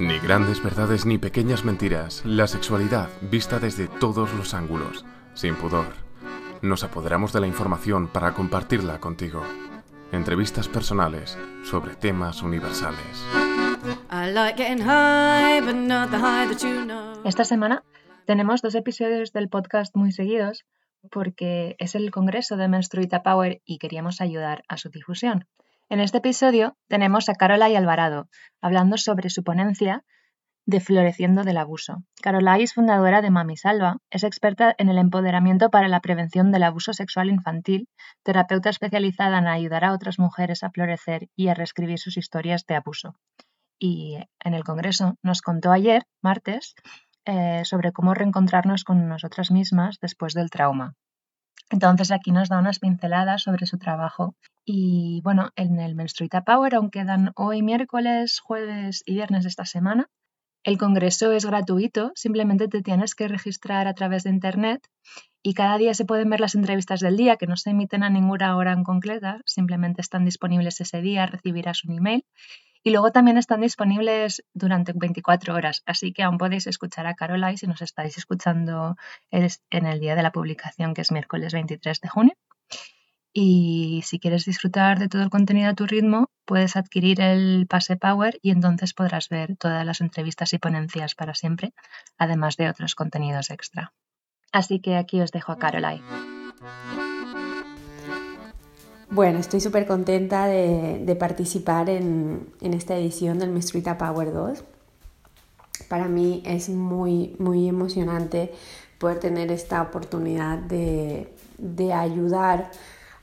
Ni grandes verdades ni pequeñas mentiras, la sexualidad vista desde todos los ángulos, sin pudor. Nos apoderamos de la información para compartirla contigo. Entrevistas personales sobre temas universales. Esta semana tenemos dos episodios del podcast muy seguidos porque es el congreso de Menstruita Power y queríamos ayudar a su difusión. En este episodio tenemos a Carola y Alvarado hablando sobre su ponencia de Floreciendo del Abuso. Carola es fundadora de Mami Salva, es experta en el empoderamiento para la prevención del abuso sexual infantil, terapeuta especializada en ayudar a otras mujeres a florecer y a reescribir sus historias de abuso. Y en el Congreso nos contó ayer, martes, eh, sobre cómo reencontrarnos con nosotras mismas después del trauma. Entonces aquí nos da unas pinceladas sobre su trabajo. Y bueno, en el Menstruita Power aún quedan hoy miércoles, jueves y viernes de esta semana. El congreso es gratuito, simplemente te tienes que registrar a través de internet y cada día se pueden ver las entrevistas del día que no se emiten a ninguna hora en concreta, simplemente están disponibles ese día, recibirás un email y luego también están disponibles durante 24 horas, así que aún podéis escuchar a Caroline si nos estáis escuchando en el día de la publicación, que es miércoles 23 de junio. Y si quieres disfrutar de todo el contenido a tu ritmo, puedes adquirir el pase Power y entonces podrás ver todas las entrevistas y ponencias para siempre, además de otros contenidos extra. Así que aquí os dejo a Caroline. Bueno, estoy súper contenta de, participar en, esta edición del Mestruita Power 2. Para mí es muy, muy emocionante poder tener esta oportunidad de, ayudar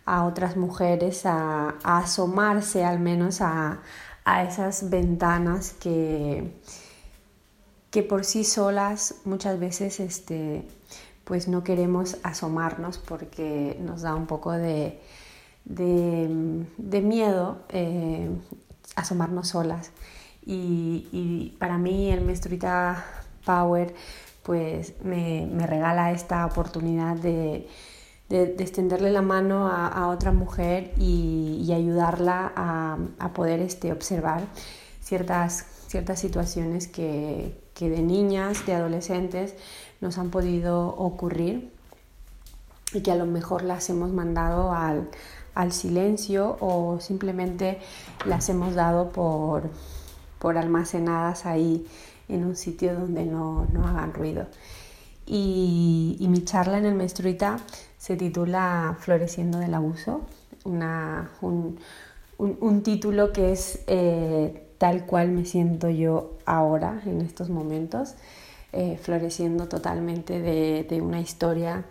a otras mujeres a, asomarse al menos a, esas ventanas que, que por sí solas muchas veces este, pues no queremos asomarnos porque nos da un poco de, de, miedo eh, asomarnos solas. Y, para mí el Mestrita Power pues me, regala esta oportunidad de, extenderle la mano a, otra mujer y, ayudarla a, poder este, observar ciertas, ciertas situaciones que, que de niñas, de adolescentes nos han podido ocurrir y que a lo mejor las hemos mandado al, al silencio o simplemente las hemos dado por, por almacenadas ahí en un sitio donde no, hagan ruido. Y, mi charla en el Menstruita se titula Floreciendo del Abuso, una, un, título que es eh, tal cual me siento yo ahora, en estos momentos, eh, floreciendo totalmente de una historia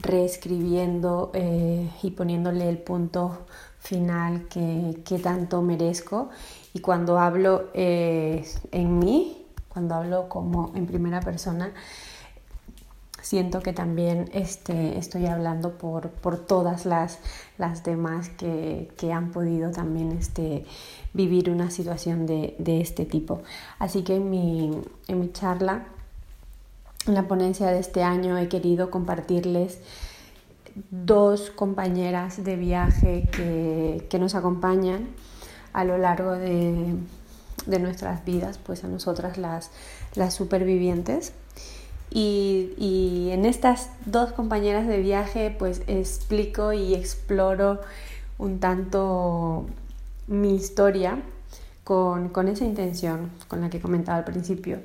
reescribiendo eh, y poniéndole el punto final que, tanto merezco. Y cuando hablo eh, en mí, cuando hablo como en primera persona, siento que también este, estoy hablando por, todas las, las demás que, han podido también este, vivir una situación de, este tipo. Así que en mi, en mi charla en la ponencia de este año he querido compartirles dos compañeras de viaje que, nos acompañan a lo largo de, nuestras vidas, pues a nosotras las, las supervivientes. Y, y, en estas dos compañeras de viaje pues explico y exploro un tanto mi historia con, con esa intención con la que comentaba al principio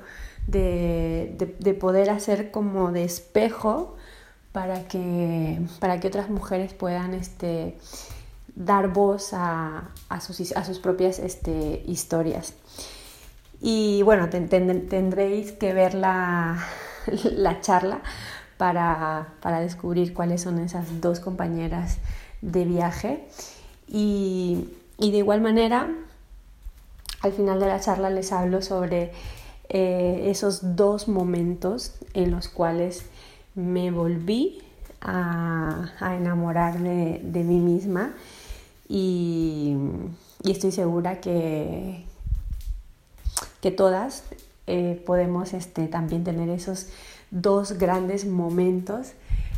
de, poder hacer como de espejo para que, para que otras mujeres puedan este, dar voz a, sus, a sus, propias este, historias. Y bueno, tendréis que ver la, la charla para, descubrir cuáles son esas dos compañeras de viaje. Y, y de igual manera, al final de la charla les hablo sobre eh, esos dos momentos en los cuales me volví a, enamorar de, mí misma y, estoy segura que, que todas eh, podemos este, también tener esos dos grandes momentos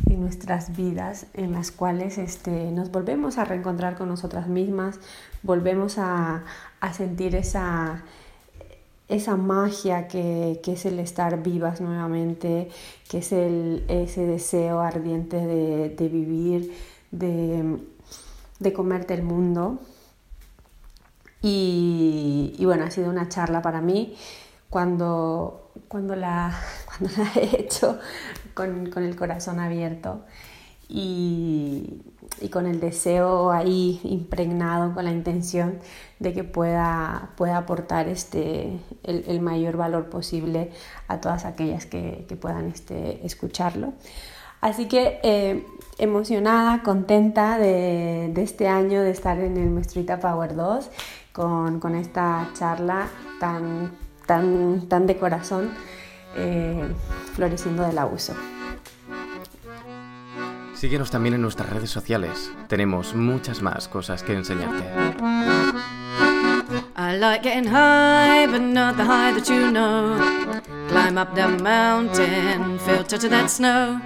en nuestras vidas en las cuales este, nos volvemos a reencontrar con nosotras mismas, volvemos a sentir esa, esa magia que, es el estar vivas nuevamente, que es el, ese deseo ardiente de, vivir, de, de, comerte el mundo. Y, bueno, ha sido una charla para mí cuando, cuando, la, cuando la he hecho con, con el corazón abierto y, y, con el deseo ahí impregnado, con la intención de que pueda, pueda aportar este, el, el, mayor valor posible a todas aquellas que, que puedan este, escucharlo. Así que eh, emocionada, contenta de, de, este año de estar en el Mestruita Power 2 con, con esta charla tan, tan, tan de corazón, eh, floreciendo del abuso. Síguenos también en nuestras redes sociales. Tenemos muchas más cosas que enseñarte. I like getting high, but not the high that you know. Climb up the mountain, feel touch of that snow.